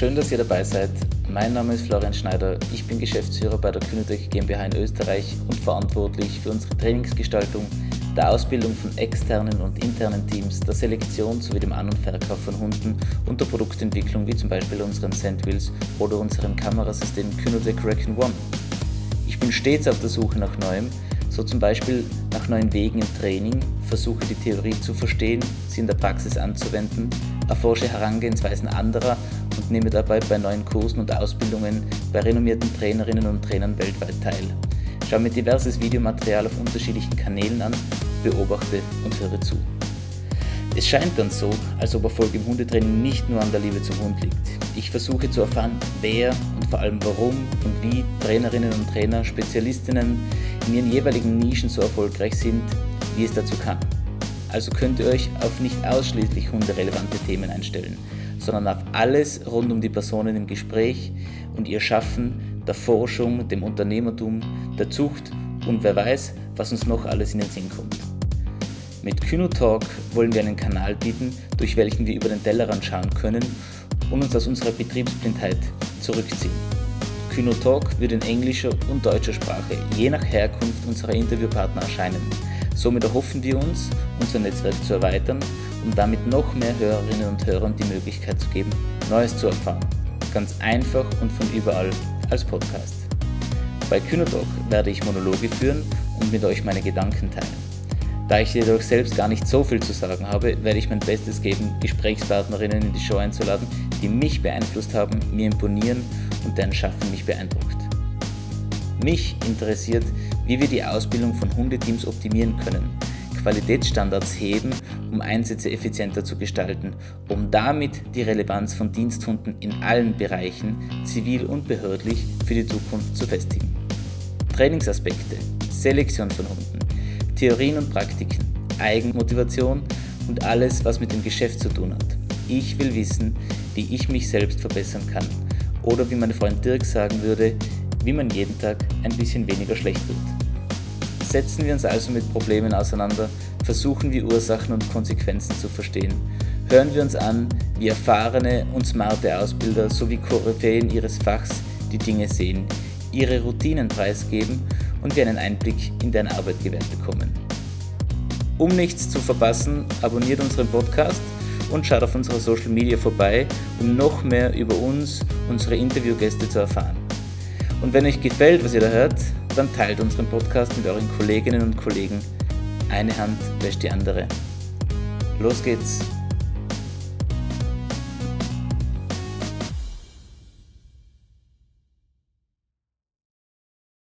Schön, dass ihr dabei seid. Mein Name ist Florian Schneider. Ich bin Geschäftsführer bei der Künetech GmbH in Österreich und verantwortlich für unsere Trainingsgestaltung, der Ausbildung von externen und internen Teams, der Selektion sowie dem An- und Verkauf von Hunden und der Produktentwicklung wie zum Beispiel unseren Sandwheels oder unserem Kamerasystem Künetech Recon One. Ich bin stets auf der Suche nach Neuem, so zum Beispiel nach neuen Wegen im Training, versuche die Theorie zu verstehen, sie in der Praxis anzuwenden, erforsche Herangehensweisen anderer und nehme dabei bei neuen Kursen und Ausbildungen bei renommierten Trainerinnen und Trainern weltweit teil. Schaue mir diverses Videomaterial auf unterschiedlichen Kanälen an, beobachte und höre zu. Es scheint dann so, als ob Erfolg im Hundetraining nicht nur an der Liebe zum Hund liegt. Ich versuche zu erfahren, wer und vor allem warum und wie Trainerinnen und Trainer, Spezialistinnen in ihren jeweiligen Nischen so erfolgreich sind, wie es dazu kam. Also könnt ihr euch auf nicht ausschließlich hunderelevante Themen einstellen, sondern auf alles rund um die Personen im Gespräch und ihr Schaffen, der Forschung, dem Unternehmertum, der Zucht und wer weiß, was uns noch alles in den Sinn kommt. Mit Kyno Talk wollen wir einen Kanal bieten, durch welchen wir über den Tellerrand schauen können und uns aus unserer Betriebsblindheit zurückziehen. Kyno Talk wird in englischer und deutscher Sprache je nach Herkunft unserer Interviewpartner erscheinen. Somit erhoffen wir uns, unser Netzwerk zu erweitern, um damit noch mehr Hörerinnen und Hörern die Möglichkeit zu geben, Neues zu erfahren. Ganz einfach und von überall als Podcast. Bei Kynotalk werde ich Monologe führen und mit euch meine Gedanken teilen. Da ich jedoch selbst gar nicht so viel zu sagen habe, werde ich mein Bestes geben, Gesprächspartnerinnen in die Show einzuladen, die mich beeinflusst haben, mir imponieren und deren Schaffen mich beeindruckt. Mich interessiert, wie wir die Ausbildung von Hundeteams optimieren können, Qualitätsstandards heben, um Einsätze effizienter zu gestalten, um damit die Relevanz von Diensthunden in allen Bereichen, zivil und behördlich, für die Zukunft zu festigen. Trainingsaspekte, Selektion von Hunden, Theorien und Praktiken, Eigenmotivation und alles, was mit dem Geschäft zu tun hat. Ich will wissen, wie ich mich selbst verbessern kann oder wie mein Freund Dirk sagen würde, wie man jeden Tag ein bisschen weniger schlecht wird. Setzen wir uns also mit Problemen auseinander, versuchen wir Ursachen und Konsequenzen zu verstehen. Hören wir uns an, wie erfahrene und smarte Ausbilder sowie Koryphäen ihres Fachs die Dinge sehen, ihre Routinen preisgeben und wir einen Einblick in deren Arbeit gewährt bekommen. Um nichts zu verpassen, abonniert unseren Podcast und schaut auf unserer Social Media vorbei, um noch mehr über uns, unsere Interviewgäste zu erfahren. Und wenn euch gefällt, was ihr da hört, dann teilt unseren Podcast mit euren Kolleginnen und Kollegen. Eine Hand wäscht die andere. Los geht's!